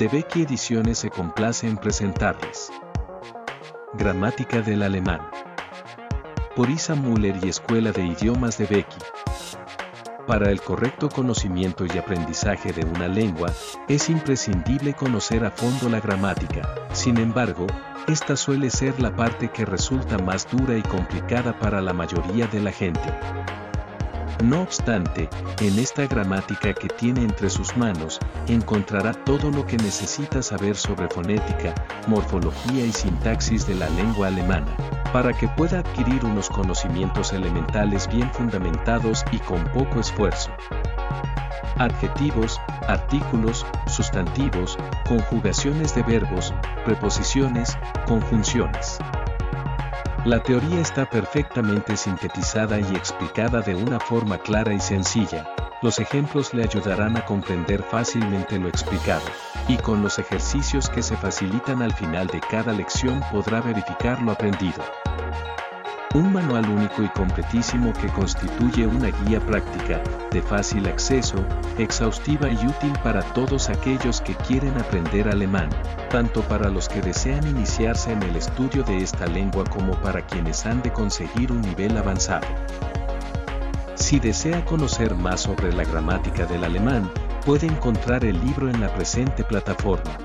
de Becky Ediciones se complace en presentarles. Gramática del alemán. Por Isa Müller y Escuela de Idiomas de Becky. Para el correcto conocimiento y aprendizaje de una lengua, es imprescindible conocer a fondo la gramática. Sin embargo, esta suele ser la parte que resulta más dura y complicada para la mayoría de la gente. No obstante, en esta gramática que tiene entre sus manos, encontrará todo lo que necesita saber sobre fonética, morfología y sintaxis de la lengua alemana, para que pueda adquirir unos conocimientos elementales bien fundamentados y con poco esfuerzo. Adjetivos, artículos, sustantivos, conjugaciones de verbos, preposiciones, conjunciones. La teoría está perfectamente sintetizada y explicada de una forma clara y sencilla. Los ejemplos le ayudarán a comprender fácilmente lo explicado, y con los ejercicios que se facilitan al final de cada lección podrá verificar lo aprendido. Un manual único y completísimo que constituye una guía práctica, de fácil acceso, exhaustiva y útil para todos aquellos que quieren aprender alemán, tanto para los que desean iniciarse en el estudio de esta lengua como para quienes han de conseguir un nivel avanzado. Si desea conocer más sobre la gramática del alemán, puede encontrar el libro en la presente plataforma.